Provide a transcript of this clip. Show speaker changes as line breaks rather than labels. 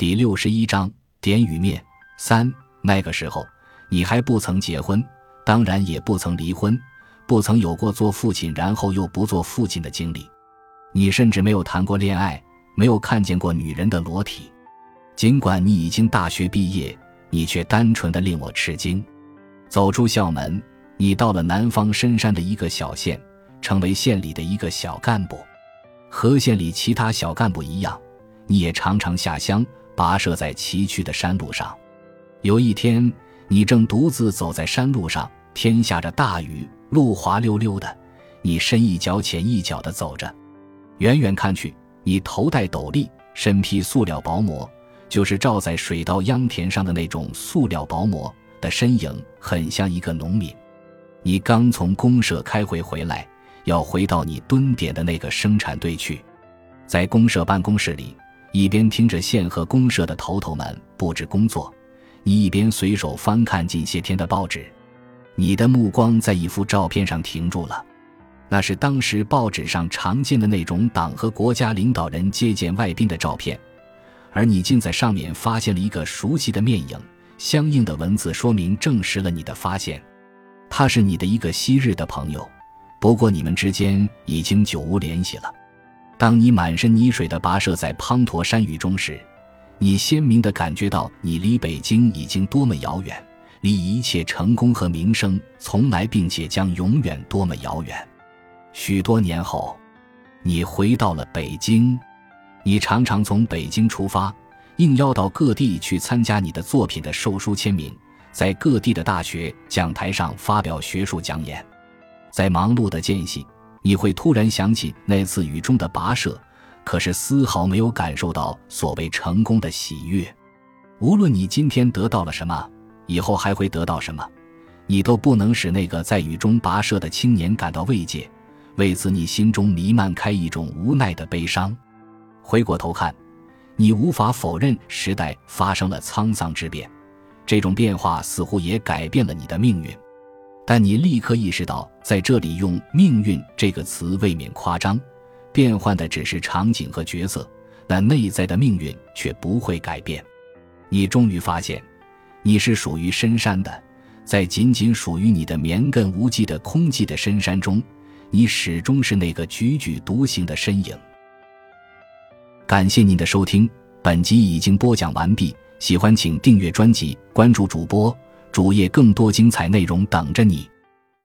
第六十一章点与面三。那个时候，你还不曾结婚，当然也不曾离婚，不曾有过做父亲然后又不做父亲的经历。你甚至没有谈过恋爱，没有看见过女人的裸体。尽管你已经大学毕业，你却单纯的令我吃惊。走出校门，你到了南方深山的一个小县，成为县里的一个小干部。和县里其他小干部一样，你也常常下乡。跋涉在崎岖的山路上，有一天，你正独自走在山路上，天下着大雨，路滑溜溜的，你深一脚浅一脚的走着。远远看去，你头戴斗笠，身披塑料薄膜，就是罩在水稻秧田上的那种塑料薄膜的身影，很像一个农民。你刚从公社开会回来，要回到你蹲点的那个生产队去，在公社办公室里。一边听着县和公社的头头们布置工作，你一边随手翻看近些天的报纸。你的目光在一幅照片上停住了，那是当时报纸上常见的那种党和国家领导人接见外宾的照片，而你竟在上面发现了一个熟悉的面影。相应的文字说明证实了你的发现，他是你的一个昔日的朋友，不过你们之间已经久无联系了。当你满身泥水地跋涉在滂沱山雨中时，你鲜明地感觉到你离北京已经多么遥远，离一切成功和名声从来并且将永远多么遥远。许多年后，你回到了北京，你常常从北京出发，应邀到各地去参加你的作品的售书签名，在各地的大学讲台上发表学术讲演，在忙碌的间隙。你会突然想起那次雨中的跋涉，可是丝毫没有感受到所谓成功的喜悦。无论你今天得到了什么，以后还会得到什么，你都不能使那个在雨中跋涉的青年感到慰藉。为此，你心中弥漫开一种无奈的悲伤。回过头看，你无法否认时代发生了沧桑之变，这种变化似乎也改变了你的命运。但你立刻意识到，在这里用“命运”这个词未免夸张，变换的只是场景和角色，但内在的命运却不会改变。你终于发现，你是属于深山的，在仅仅属于你的绵亘无际的空寂的深山中，你始终是那个踽踽独行的身影。感谢您的收听，本集已经播讲完毕。喜欢请订阅专辑，关注主播。主页更多精彩内容等着你。